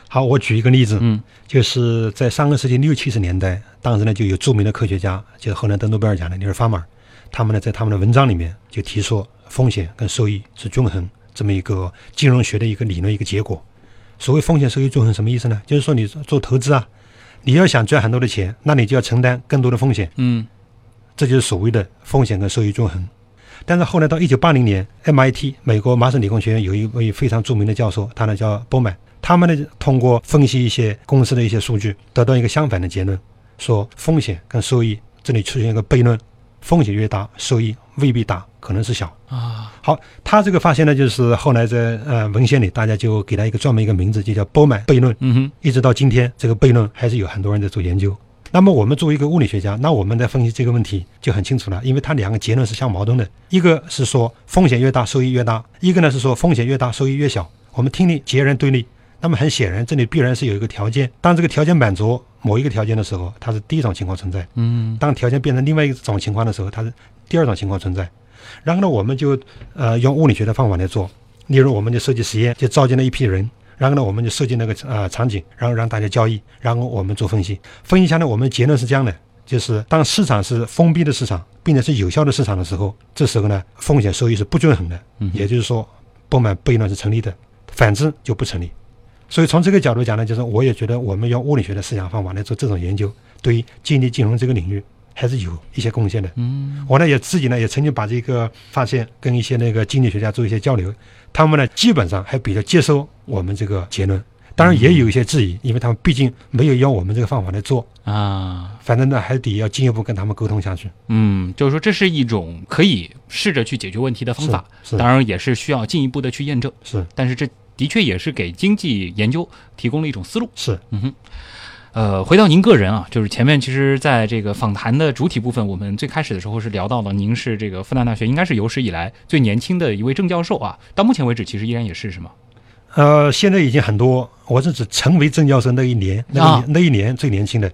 好，我举一个例子，嗯就是在上个世纪六七十年代，当时呢就有著名的科学家，就是后来得诺贝尔奖的尼尔·法马尔，他们呢在他们的文章里面就提出风险跟收益是均衡这么一个金融学的一个理论一个结果。所谓风险收益均衡什么意思呢？就是说你做投资啊，你要想赚很多的钱，那你就要承担更多的风险，嗯这就是所谓的风险跟收益均衡。但是后来到一九八零年，MIT 美国麻省理工学院有一位非常著名的教授，他呢叫波曼，他们呢通过分析一些公司的一些数据，得到一个相反的结论，说风险跟收益这里出现一个悖论，风险越大，收益未必大，可能是小。啊好，他这个发现呢，就是后来在呃文献里，大家就给他一个专门一个名字，就叫波曼悖论。嗯哼一直到今天，这个悖论还是有很多人在做研究。那么我们作为一个物理学家，那我们在分析这个问题就很清楚了，因为它两个结论是相矛盾的，一个是说风险越大收益越大，一个呢是说风险越大收益越小。我们听力截然对立。那么很显然，这里必然是有一个条件，当这个条件满足某一个条件的时候，它是第一种情况存在；嗯当条件变成另外一种情况的时候，它是第二种情况存在。然后呢，我们就呃用物理学的方法来做，例如我们就设计实验，就召集了一批人，然后呢，我们就设计那个呃场景，然后让大家交易，然后我们做分析。分析下来，我们结论是这样的：就是当市场是封闭的市场，并且是有效的市场的时候，这时候呢，风险收益是不均衡的，也就是说，不满悖论是成立的，反之就不成立。所以从这个角度讲呢，就是我也觉得我们用物理学的思想方法来做这种研究，对于经济金融这个领域还是有一些贡献的。嗯，我呢也自己呢也曾经把这个发现跟一些那个经济学家做一些交流，他们呢基本上还比较接受我们这个结论，当然也有一些质疑，因为他们毕竟没有用我们这个方法来做。啊，反正呢还得要进一步跟他们沟通下去。嗯，就是说这是一种可以试着去解决问题的方法，当然也是需要进一步的去验证。是但是这的确也是给经济研究提供了一种思路。是，呃，回到您个人啊，就是前面其实在这个访谈的主体部分，我们最开始的时候是聊到了您是这个复旦大学应该是有史以来最年轻的一位正教授啊，到目前为止其实依然也是是吗？呃，现在已经很多，我是指成为正教授那一年，那那一年最年轻的。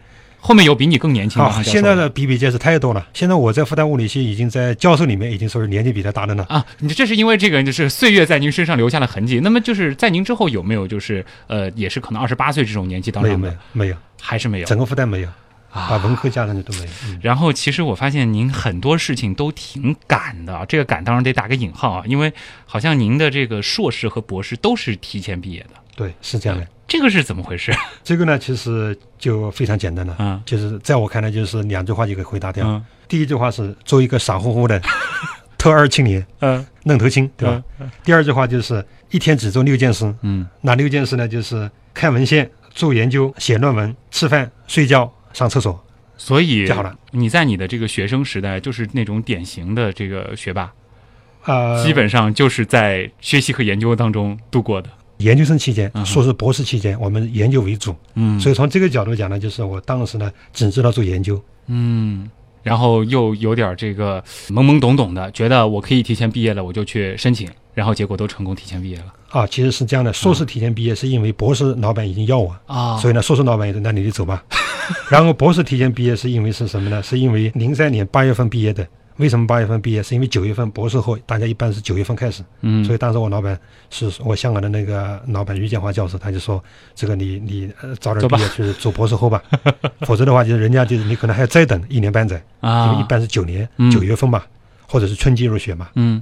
后面有比你更年轻的啊，现在的比比皆是太多了。现在我在复旦物理系已经在教授里面已经说是年纪比他大的呢。啊，你这是因为这个就是岁月在您身上留下了痕迹。那么就是在您之后有没有就是呃，也是可能二十八岁这种年纪当没有没有，没有，还是没有整个复旦没有，啊把文科加上去都没有。嗯，然后其实我发现您很多事情都挺赶的，这个赶当然得打个引号啊，因为好像您的这个硕士和博士都是提前毕业的，对，是这样的。这个是怎么回事？这个呢，其实就非常简单了。嗯就是在我看来，就是两句话就可以回答掉。嗯第一句话是做一个傻乎乎的 [laughs] 特二青年，嗯愣头青，对吧？第二句话就是一天只做六件事，嗯哪六件事呢？就是看文献、做研究、写论文、吃饭、睡觉、上厕所。所以就好了。你在你的这个学生时代就是那种典型的这个学霸，呃，基本上就是在学习和研究当中度过的。研究生期间硕士、博士期间，我们研究为主，嗯。所以从这个角度讲呢，就是我当时呢只知道做研究，嗯，然后又有点这个懵懵懂懂的，觉得我可以提前毕业了，我就去申请，然后结果都成功提前毕业了啊，其实是这样的，硕士提前毕业是因为博士老板已经要我，啊所以呢，硕士老板也说那你就走吧。[laughs] 然后博士提前毕业是因为是什么呢？是因为零三年八月份毕业的。为什么八月份毕业？是因为九月份博士后，大家一般是九月份开始，嗯所以当时我老板是我香港的那个老板于建华教授，他就说这个你你呃早点毕业去做博士后吧，[laughs] 否则的话就是人家就是你可能还要再等一年半载，因为啊一般是九年嗯九月份吧，或者是春季入学嘛。嗯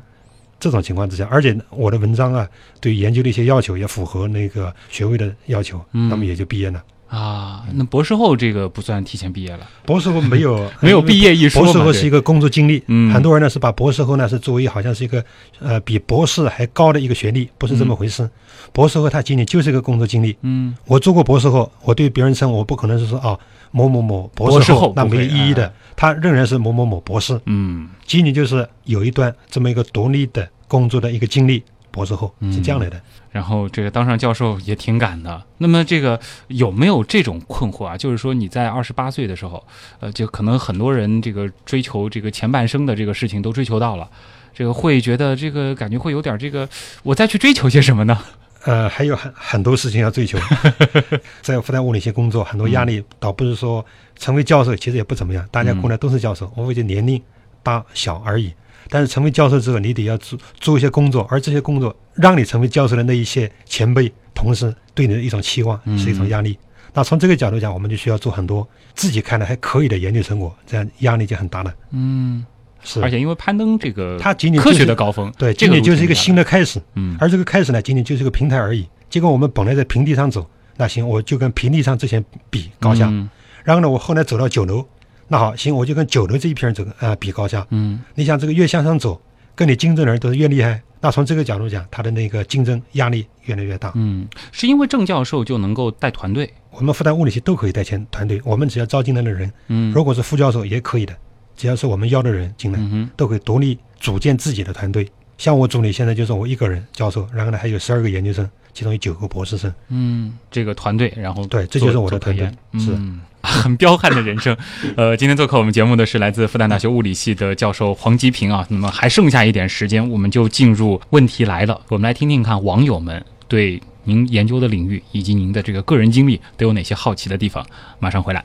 这种情况之下，而且我的文章啊，对研究的一些要求也符合那个学位的要求，嗯那么也就毕业了。啊，那博士后这个不算提前毕业了，博士后没有没有毕业一说博士后是一个工作经历，嗯很多人呢是把博士后呢是作为好像是一个呃比博士还高的一个学历，不是这么回事。博士后他仅仅就是一个工作经历。嗯我做过博士后，我对别人称我不可能是说啊某某某博博士后那没意义的哎，他仍然是某某某博士，嗯仅仅就是有一段这么一个独立的工作的一个经历，博士后是这样来的。然后这个当上教授也挺赶的。那么这个有没有这种困惑啊？就是说你在二十八岁的时候，呃，就可能很多人这个追求这个前半生的这个事情都追求到了，这个会觉得这个感觉会有点这个，我再去追求些什么呢？呃，还有很很多事情要追求，[laughs] 在复旦物理系工作，很多压力，倒不是说成为教授其实也不怎么样，大家过来都是教授，无非就年龄大小而已。但是成为教授之后，你得要做做一些工作，而这些工作让你成为教授的那一些前辈、同事对你的一种期望，是一种压力。那从这个角度讲，我们就需要做很多自己看来还可以的研究成果，这样压力就很大了。嗯，是，而且因为攀登这个它仅仅科学的高峰，对，这个仅仅就是一个新的，开始。嗯而这个开始呢，仅仅就是个平台而已。结果我们本来在平地上走，那行，我就跟平地上这些人比高下。嗯然后呢，我后来走到九楼，那好，行，我就跟九楼这一批人走，啊、比高下。嗯你想，这个越向上走，跟你竞争的人都是越厉害。那从这个角度讲，他的那个竞争压力越来越大。嗯，是因为郑教授就能够带团队，我们复旦物理系都可以带钱团队，我们只要招进来的人，嗯如果是副教授也可以的，只要是我们要的人进来，嗯都可以独立组建自己的团队。像我组里现在就是我一个人教授，然后呢还有十二个研究生，其中有九个博士生。嗯，这个团队，然后对这就是我的团队是嗯 [laughs] 很彪悍的人生。[laughs] 呃，今天做客我们节目的是来自复旦大学物理系的教授黄吉平啊。那么还剩下一点时间，我们就进入问题来了。我们来听听看网友们对您研究的领域以及您的这个个人经历都有哪些好奇的地方。马上回来。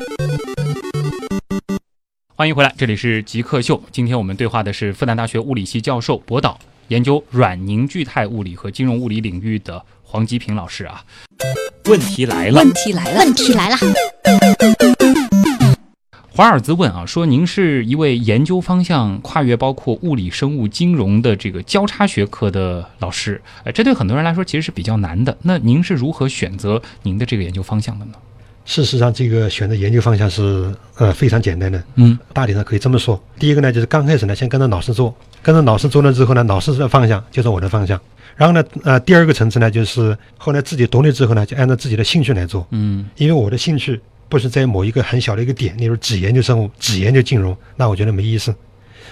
欢迎回来，这里是极客秀。今天我们对话的是复旦大学物理系教授、博导，研究软凝聚态物理和金融物理领域的黄吉平老师啊。问题来了，问题来了，问题来了。华尔兹问啊，说您是一位研究方向跨越包括物理、生物、金融的这个交叉学科的老师，呃，这对很多人来说其实是比较难的。那您是如何选择您的这个研究方向的呢？事实上，这个选择研究方向是呃非常简单的，嗯，大体上可以这么说。第一个呢，就是刚开始呢，先跟着老师做，跟着老师做了之后呢，老师的方向就是我的方向。然后呢，呃，第二个层次呢，就是后来自己独立之后呢，就按照自己的兴趣来做，嗯，因为我的兴趣不是在某一个很小的一个点，例如只研究生物、只研究金融，那我觉得没意思。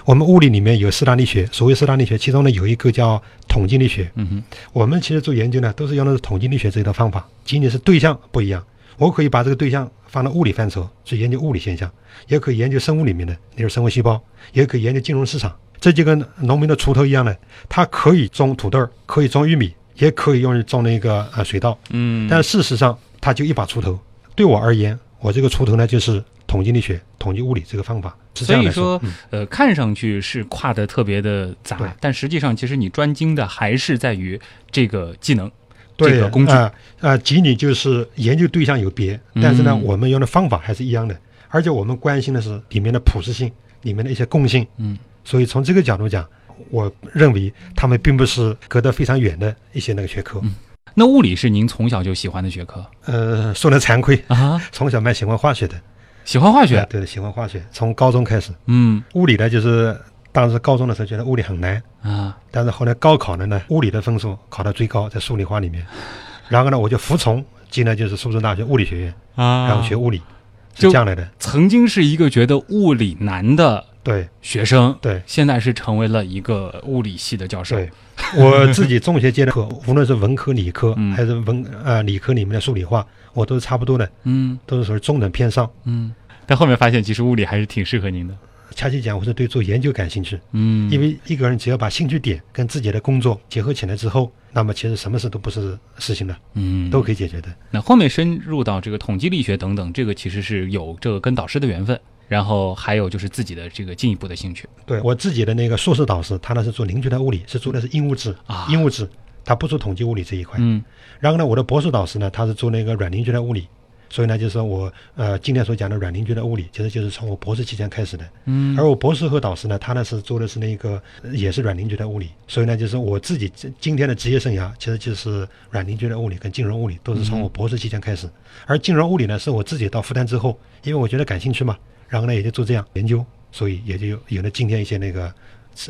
我们物理里面有四大力学，所谓四大力学，其中呢有一个叫统计力学。嗯哼，我们其实做研究呢，都是用的是统计力学这一套方法，仅仅是对象不一样。我可以把这个对象放到物理范畴去研究物理现象，也可以研究生物里面的，例如生物细胞，也可以研究金融市场。这就跟农民的锄头一样的，它可以种土豆，可以种玉米，也可以用于种那个呃水稻。嗯，但事实上，它就一把锄头。对我而言，我这个锄头呢，就是统计力学、统计物理这个方法。是这样所以说嗯，呃，看上去是跨的特别的杂，但实际上其实你专精的还是在于这个技能。对这个工具啊呃，仅仅就是研究对象有别，但是呢，嗯我们用的方法还是一样的，而且我们关心的是里面的普适性，里面的一些共性。嗯，所以从这个角度讲，我认为他们并不是隔得非常远的一些那个学科。嗯那物理是您从小就喜欢的学科呃，说的惭愧，啊？从小蛮喜欢化学的，喜欢化学啊？对，喜欢化学，从高中开始。嗯物理呢，就是当时高中的时候觉得物理很难，啊，但是后来高考了呢，物理的分数考到最高，在数理化里面，[laughs] 然后呢，我就服从进了就是苏州大学物理学院，啊。然后学物理，就是这样来的。曾经是一个觉得物理难的对。学生，对。现在是成为了一个物理系的教授。对，我自己中学阶段课，无论是文科、理科，嗯。还是文呃理科里面的数理化，我都是差不多的，嗯。都是属于中等偏上。嗯，但后面发现其实物理还是挺适合您的。恰恰讲，我是对做研究感兴趣，嗯，因为一个人只要把兴趣点跟自己的工作结合起来之后，那么其实什么事都不是事情了，嗯都可以解决的。那后面深入到这个统计力学等等，这个其实是有这个跟导师的缘分，然后还有就是自己的这个进一步的兴趣。对我自己的那个硕士导师，他呢是做凝聚态物理，是做的是硬物质啊硬物质，他不做统计物理这一块。嗯然后呢，我的博士导师呢，他是做那个软凝聚态物理，所以呢，就是说我呃今天所讲的软凝聚的物理，其实就是从我博士期间开始的。嗯而我博士后导师呢，他呢是做的是那个呃也是软凝聚的物理，所以呢，就是我自己今今天的职业生涯，其实就是软凝聚的物理跟金融物理都是从我博士期间开始。而金融物理呢，是我自己到复旦之后，因为我觉得感兴趣嘛，然后呢也就做这样研究，所以也就有有了今天一些那个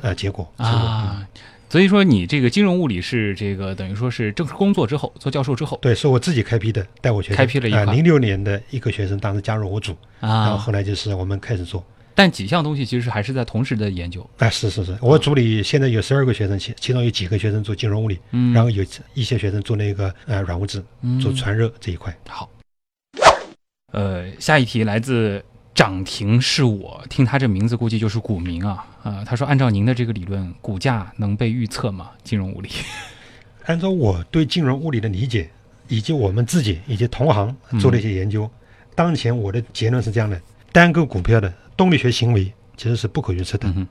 呃结果啊，所以说你这个金融物理是这个等于说是正式工作之后做教授之后对，是我自己开辟的，带我学生开辟了一块呃零六年的一个学生当时加入我组啊，然后啊，后来就是我们开始做。但几项东西其实还是在同时的研究。啊，是是是，我组里现在有十二个学生，其其中有几个学生做金融物理，嗯然后有一些学生做那个呃软物质，做传热这一块。好，呃，下一题来自涨停是我，听他这名字估计就是股民啊啊、他说按照您的这个理论，股价能被预测吗？金融物理 [laughs] 按照我对金融物理的理解，以及我们自己以及同行做的一些研究，当前我的结论是这样的：单个股票的动力学行为其实是不可预测的，嗯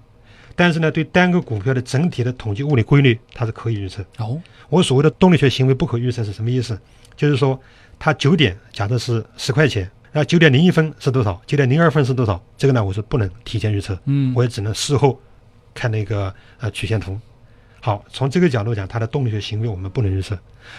但是呢，对单个股票的整体的统计物理规律，它是可以预测。哦，我所谓的动力学行为不可预测是什么意思？就是说，它九点假设是十块钱，然后九点零一分是多少，九点零二分是多少，这个呢我是不能提前预测，嗯我也只能事后看那个呃曲线图。好，从这个角度讲，它的动力学行为我们不能预测，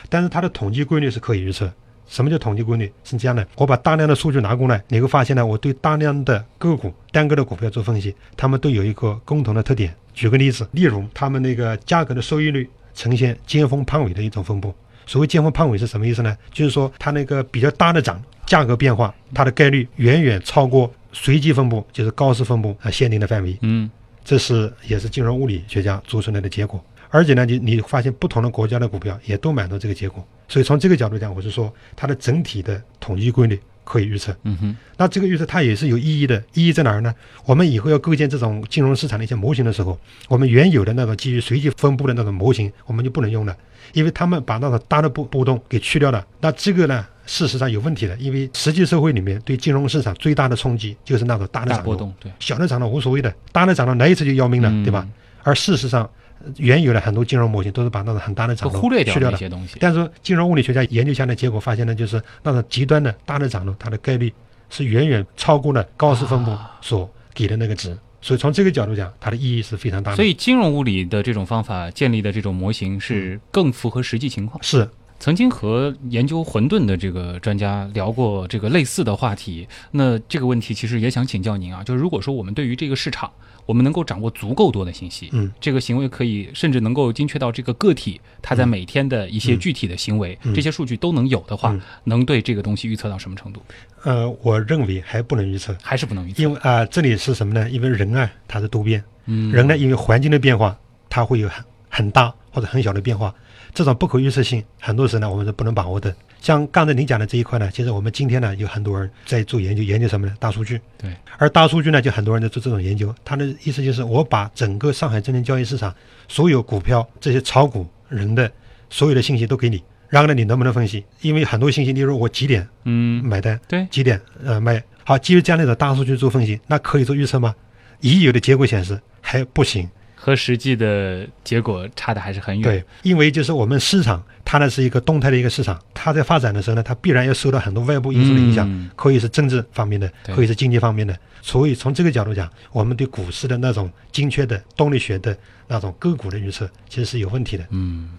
但是它的统计规律是可以预测。什么叫统计规律？是这样的，我把大量的数据拿过来，你会发现呢，我对大量的个股、单个的股票做分析，它们都有一个共同的特点。举个例子，例如它们那个价格的收益率呈现尖峰胖尾的一种分布。所谓尖峰胖尾是什么意思呢？就是说它那个比较大的涨，价格变化，它的概率远远超过随机分布，就是高斯分布啊限定的范围。嗯这是也是金融物理学家做出来的结果。而且呢，你你发现不同的国家的股票也都满足这个结果。所以从这个角度讲，我是说它的整体的统计规律可以预测。嗯哼，那这个预测它也是有意义的，意义在哪儿呢？我们以后要构建这种金融市场的一些模型的时候，我们原有的那种基于随机分布的那种模型，我们就不能用了，因为他们把那个大的波波动给去掉了。那这个呢，事实上有问题的，因为实际社会里面对金融市场最大的冲击就是那种大的波动，对，小的涨了无所谓的，大的涨了来一次就要命了，嗯对吧？而事实上，呃原有的很多金融模型都是把那种很大的都涨落忽略掉的。那些东西。但是金融物理学家研究下来的结果发现呢，就是那种极端的大的涨落，它的概率是远远超过了高斯分布啊所给的那个值。所以从这个角度讲，它的意义是非常大的。所以金融物理的这种方法建立的这种模型是更符合实际情况。是曾经和研究混沌的这个专家聊过这个类似的话题，那这个问题其实也想请教您啊，就是如果说我们对于这个市场，我们能够掌握足够多的信息，嗯，这个行为可以甚至能够精确到这个个体他在嗯每天的一些具体的行为，嗯这些数据都能有的话，嗯能对这个东西预测到什么程度？呃，我认为还不能预测，还是不能预测？因为啊、这里是什么呢？因为人啊，他是多变，嗯，人呢，因为环境的变化，它会有很很大或者很小的变化，这种不可预测性，很多时候呢，我们是不能把握的。像刚才您讲的这一块呢，其实我们今天呢，有很多人在做研究，研究什么呢？大数据。对。而大数据呢，就很多人在做这种研究，他的意思就是我把整个上海证券交易市场所有股票这些炒股人的所有的信息都给你，然后呢，你能不能分析？因为很多信息，例如我几点嗯，买单，对，几点呃卖。好，基于这样的一种大数据做分析，那可以做预测吗？已有的结果显示还不行。和实际的结果差的还是很远。对，因为就是我们市场，它呢是一个动态的一个市场，它在发展的时候呢，它必然要受到很多外部因素的影响，嗯可以是政治方面的，可以是经济方面的。所以从这个角度讲，我们对股市的那种精确的动力学的那种个股的预测，其实是有问题的。嗯，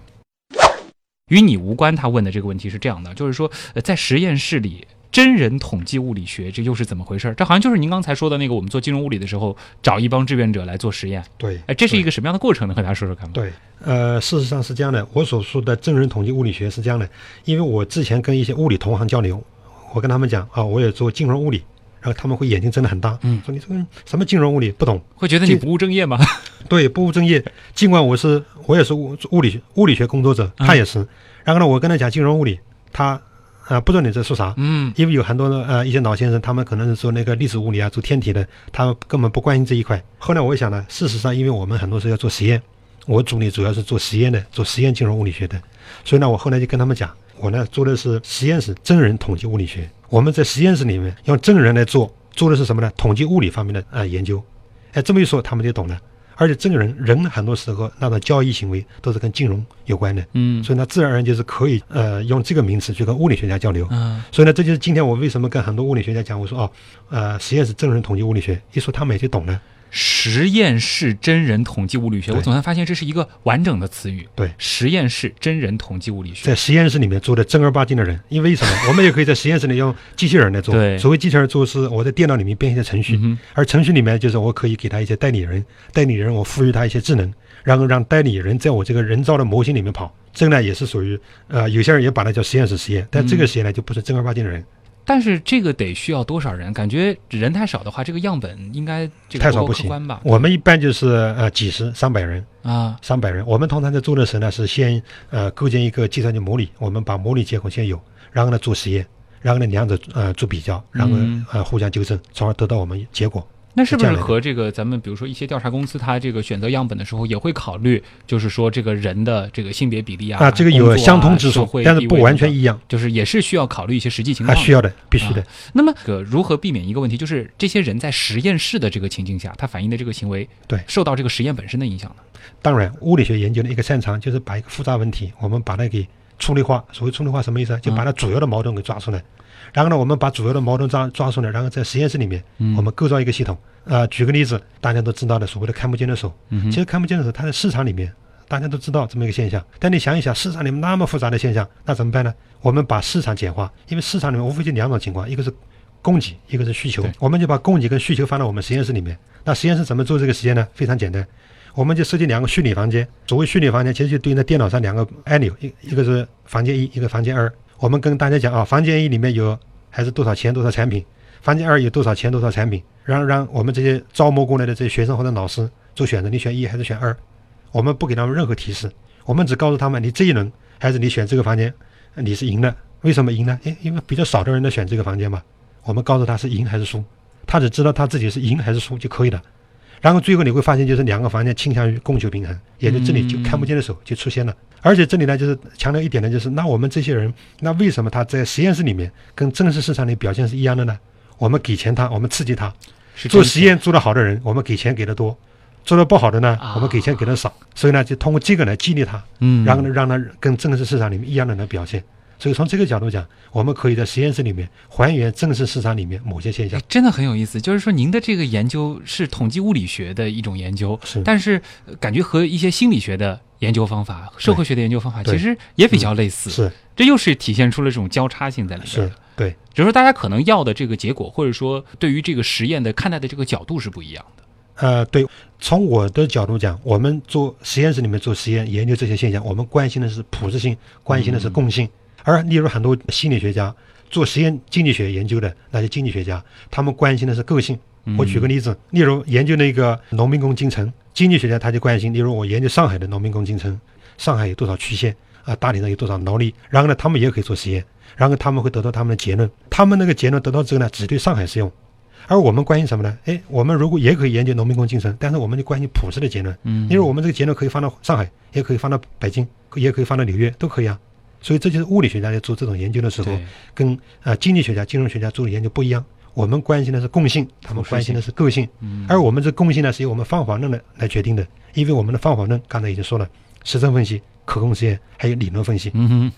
与你无关。他问的这个问题是这样的，就是说，呃，在实验室里，真人统计物理学这又是怎么回事儿？这好像就是您刚才说的那个，我们做金融物理的时候，找一帮志愿者来做实验。对，哎，这是一个个什么样的过程呢？和大家说说看吧。对，呃，事实上是这样的，我所说的真人统计物理学是这样的，因为我之前跟一些物理同行交流，我跟他们讲啊，我也做金融物理，然后他们会眼睛睁得很大，嗯说你这个人什么金融物理不懂。会觉得你不务正业吗？[laughs] 对，不务正业。尽管我是我也是物物理学物理学工作者，嗯他也是。然后呢，我跟他讲金融物理，他啊、不知道你在说啥。嗯因为有很多的呃一些老先生，他们可能是做那个历史物理啊，做天体的，他们根本不关心这一块。后来我想呢，事实上，因为我们很多时候要做实验，我组里主要是做实验的，做实验金融物理学的，所以呢，我后来就跟他们讲，我呢做的是实验室真人统计物理学。我们在实验室里面用真人来做，做的是什么呢？统计物理方面的呃研究。哎，这么一说，他们就懂了。而且这个人人很多时候那种交易行为都是跟金融有关的，嗯所以呢，自然而然就是可以呃用这个名词去跟物理学家交流。嗯所以呢，这就是今天我为什么跟很多物理学家讲，我说哦，呃，实验室证人统计物理学，一说他们也就懂了。实验室真人统计物理学，我总算发现这是一个完整的词语。对实验室真人统计物理学。在实验室里面做的正儿八经的人，因为什么？我们也可以在实验室里用机器人来做。对所谓机器人做是我在电脑里面编一些程序，嗯而程序里面就是我可以给他一些代理人，代理人我赋予他一些智能，然后让代理人在我这个人造的模型里面跑。这个呢也是属于呃，有些人也把它叫实验室实验，但这个实验呢就不是正儿八经的人，但是这个得需要多少人？感觉人太少的话，这个样本应该这个太少不行吧？我们一般就是呃几十、上百人。啊，三百人。我们通常在做的时候呢，是先呃构建一个计算机模拟，我们把模拟结果先有，然后呢做实验，然后呢两者呃做比较，然后、嗯呃互相纠正，从而得到我们结果。那是不是和这个咱们比如说一些调查公司，它这个选择样本的时候也会考虑，就是说这个人的这个性别比例啊，啊，这个有相通之处，但是不完全一样，就是也是需要考虑一些实际情况的。需要的，必须的。那么，个如何避免一个问题，就是这些人在实验室的这个情境下，他反映的这个行为，对受到这个实验本身的影响呢？当然，物理学研究的一个擅长就是把一个复杂问题，我们把它给粗粒化。所谓粗粒化什么意思啊？就把它主要的矛盾给抓出来。然后呢，我们把主要的矛盾抓抓出来，然后在实验室里面，嗯我们构造一个系统。啊、举个例子，大家都知道的所谓的看不见的手，嗯其实看不见的手，它在市场里面大家都知道这么一个现象。但你想一想，市场里面那么复杂的现象，那怎么办呢？我们把市场简化，因为市场里面无非就两种情况，一个是供给，一个是需求对。我们就把供给跟需求放到我们实验室里面。那实验室怎么做这个实验呢？非常简单，我们就设计两个虚拟房间。所谓虚拟房间，其实就对应在电脑上两个按钮，一一个是房间一，一个房间二。我们跟大家讲啊，房间一里面有还是多少钱多少产品，房间二有多少钱多少产品，然后让我们这些招募过来的这些学生或者老师做选择，你选一还是选二？我们不给他们任何提示，我们只告诉他们，你这一轮还是你选这个房间，你是赢的。为什么赢呢？因，因为比较少的人在选这个房间嘛。我们告诉他是赢还是输，他只知道他自己是赢还是输就可以了。然后最后你会发现，就是两个房间倾向于供求平衡，也就这里就看不见的手就出现了。而且这里呢，就是强调一点呢，就是那我们这些人，那为什么他在实验室里面跟正式市场里表现是一样的呢？我们给钱他，我们刺激他，做实验做得好的人，我们给钱给的多；做得不好的呢，我们给钱给的少。所以呢，就通过这个来激励他，嗯，然后呢，让他跟正式市场里面一样的来表现。所以从这个角度讲，我们可以在实验室里面还原正式市场里面某些现象。真的很有意思。就是说，您的这个研究是统计物理学的一种研究，是，但是感觉和一些心理学的研究方法、社会学的研究方法其实也比较类似。是，这又是体现出了这种交叉性在里面。是，对。只是说大家可能要的这个结果，或者说对于这个实验的看待的这个角度是不一样的。呃，对。从我的角度讲，我们做实验室里面做实验，研究这些现象，我们关心的是普适性，关心的是共性。而例如很多心理学家做实验经济学研究的那些经济学家，他们关心的是个性。我举个例子，例如研究那个农民工进城，经济学家他就关心，例如我研究上海的农民工进城，上海有多少区县啊，大体上有多少劳力，然后呢，他们也可以做实验，然后他们会得到他们的结论，他们那个结论得到之后呢，只对上海适用。而我们关心什么呢？哎，我们如果也可以研究农民工进城，但是我们就关心普世的结论。嗯，因为我们这个结论可以放到上海，也可以放到北京，也可以放到纽约，都可以啊。所以这就是物理学家在做这种研究的时候，跟呃经济学家、金融学家做的研究不一样。我们关心的是共性，他们关心的是个性。而我们这共性呢，是由我们方法论的来决定的。因为我们的方法论刚才已经说了，实证分析、可控实验，还有理论分析。嗯哼。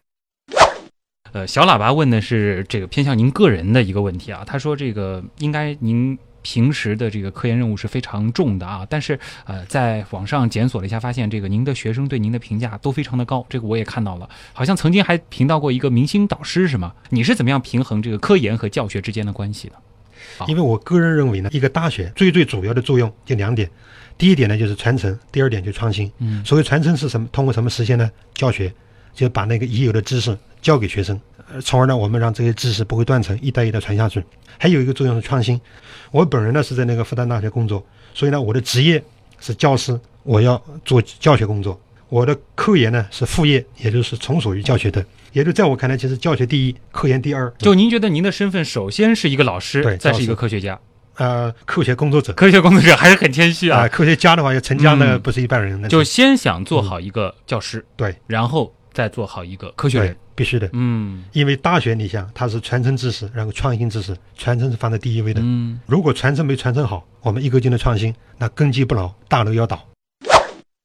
呃，小喇叭问的是这个偏向您个人的一个问题啊。他说这个应该您。平时的这个科研任务是非常重的啊，但是呃，在网上检索了一下，发现这个您的学生对您的评价都非常的高，这个我也看到了，好像曾经还评到过一个明星导师是吗？你是怎么样平衡这个科研和教学之间的关系的？因为我个人认为呢，一个大学最最主要的作用就两点，第一点呢就是传承，第二点就创新。嗯，所谓传承是什么？通过什么实现呢？教学，就把那个已有的知识教给学生。从而呢，我们让这些知识不会断层，一代一代传下去。还有一个作用是创新。我本人呢是在那个复旦大学工作，所以呢，我的职业是教师，我要做教学工作。我的科研呢是副业，也就是从属于教学的。也就在我看来，其实教学第一，科研第二。就您觉得您的身份首先是一个老师，对，再是一个科学家，呃，科学工作者。[laughs] 科学工作者还是很谦虚啊。科学家的话要成家的不是一般人。就先想做好一个教师，对，然后再做好一个科学人。必须的，嗯，因为大学你想，它是传承知识，然后创新知识，传承是放在第一位的。嗯，如果传承没传承好，我们一个劲的创新，那根基不牢，大楼要倒。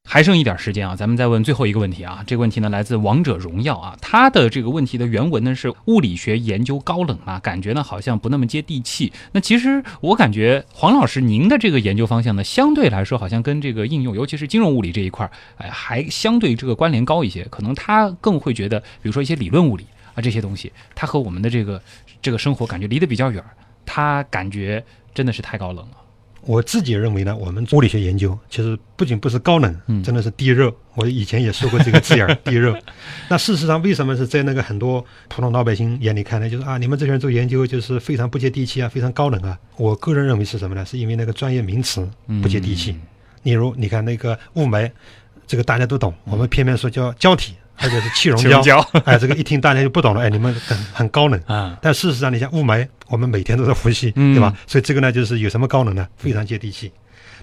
还剩一点时间啊，咱们再问最后一个问题啊。这个问题呢来自王者荣耀啊，他的这个问题的原文呢是物理学研究高冷啊，感觉呢好像不那么接地气。那其实我感觉黄老师您的这个研究方向呢，相对来说好像跟这个应用，尤其是金融物理这一块，哎，还相对这个关联高一些。可能他更会觉得，比如说一些理论物理啊这些东西，它和我们的这个这个生活感觉离得比较远，他感觉真的是太高冷了。我自己认为呢，我们物理学研究其实不仅不是高冷，真的是地热。我以前也说过这个字眼儿，[laughs] 地热。那事实上，为什么是在那个很多普通老百姓眼里看来，就是啊，你们这些人做研究就是非常不接地气啊，非常高冷啊？我个人认为是什么呢？是因为那个专业名词不接地气。例如，你看那个雾霾，这个大家都懂，我们偏偏说叫胶体。或者是气溶胶，哎，这个一听大家就不懂了，哎，你们很很高冷啊。但事实上，你像雾霾，我们每天都在呼吸，对吧？所以这个呢，就是有什么高冷呢？非常接地气。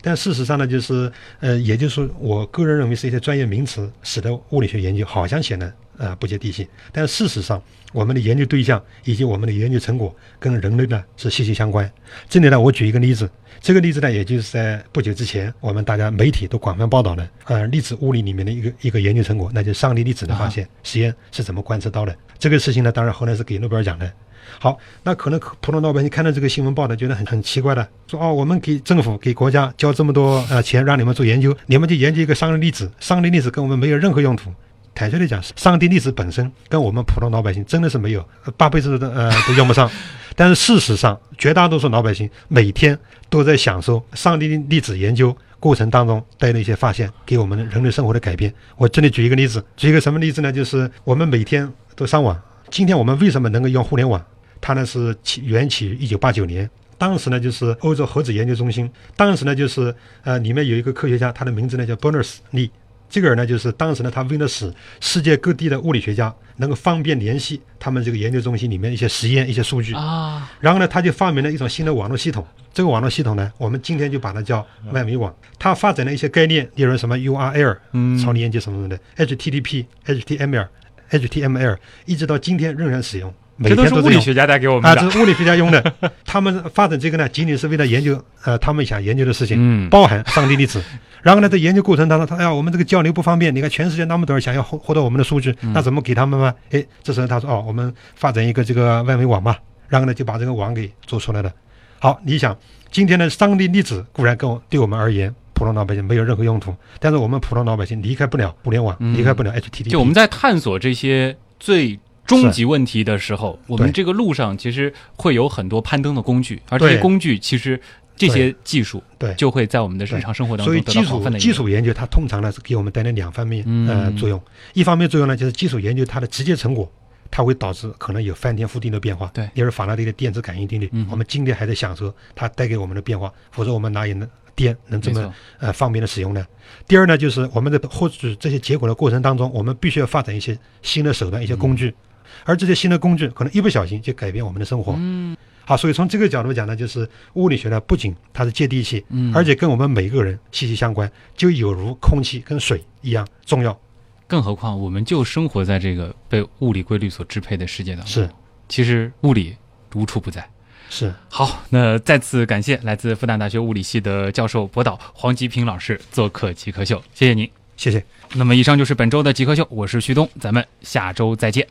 但事实上呢，就是呃，也就是说，我个人认为是一些专业名词使得物理学研究好像显得呃不接地气。但事实上，我们的研究对象以及我们的研究成果跟人类呢是息息相关。这里呢，我举一个例子。这个例子呢，也就是在不久之前，我们大家媒体都广泛报道的，呃，粒子物理里面的一个一个研究成果，那就是上帝粒子的发现实验是怎么观测到的。这个事情呢，当然后来是给诺贝尔奖的。好，那可能普通老百姓看到这个新闻报道，觉得很很奇怪的，说哦，我们给政府给国家交这么多呃钱让你们做研究，你们就研究一个上帝粒子，上帝粒子跟我们没有任何用途。坦率的讲，上帝粒子本身跟我们普通老百姓真的是没有八辈子的呃都用不上。但是事实上，绝大多数老百姓每天都在享受上帝粒子研究过程当中带来一些发现，给我们人类生活的改变。我这里举一个例子，举一个什么例子呢？就是我们每天都上网。今天我们为什么能够用互联网？它呢是起源起一九八九年。当时呢就是欧洲核子研究中心，当时呢就是呃里面有一个科学家，他的名字呢叫 Berners Lee。这个人呢，就是当时呢，他为了使世界各地的物理学家能够方便联系他们这个研究中心里面一些实验、一些数据，啊，然后呢，他就发明了一种新的网络系统。这个网络系统呢，我们今天就把它叫万维网。他发展了一些概念，例如什么 URL、嗯超连接什么什么的，HTTP、HTML、HTML，一直到今天仍然使用，每这都是。物理学家带给我们啊，的这。是物理学家用的。他们发展这个呢，仅仅是为了研究呃他们想研究的事情，嗯包含上帝粒子。然后呢，在研究过程当中，他哎呀，我们这个交流不方便，你看全世界那么多人想要获获得我们的数据，嗯那怎么给他们嘛？哎，这时候他说哦，我们发展一个这个外围网嘛，然后呢就把这个网给做出来了。好，你想今天的上帝粒子固然跟我对我们而言。普通老百姓没有任何用途，但是我们普通老百姓离开不了互联网，嗯离开不了 HTTP。就我们在探索这些最终极问题的时候，我们这个路上其实会有很多攀登的工具，而这些工具其实这些技术对。就会在我们的日常生活当中得所以基础到广泛的应用。基础研究它通常呢是给我们带来两方面呃嗯作用，一方面作用呢就是基础研究它的直接成果，它会导致可能有翻天覆地的变化。对。例如法拉第的电子感应定律，嗯。我们今天还在享受它带给我们的变化，否则我们哪有能电能这么，呃方便的使用呢？第二呢，就是我们在获取这些结果的过程当中，我们必须要发展一些新的手段、一些工具，而这些新的工具可能一不小心就改变我们的生活。嗯好，所以从这个角度讲呢，就是物理学呢，不仅它是接地气，嗯，而且跟我们每个人息息相关，就有如空气跟水一样重要。更何况我们就生活在这个被物理规律所支配的世界当中，是其实物理无处不在。是，好，那再次感谢来自复旦大学物理系的教授博导黄吉平老师做客极客秀，谢谢您。谢谢。那么以上就是本周的极客秀，我是旭东，咱们下周再见。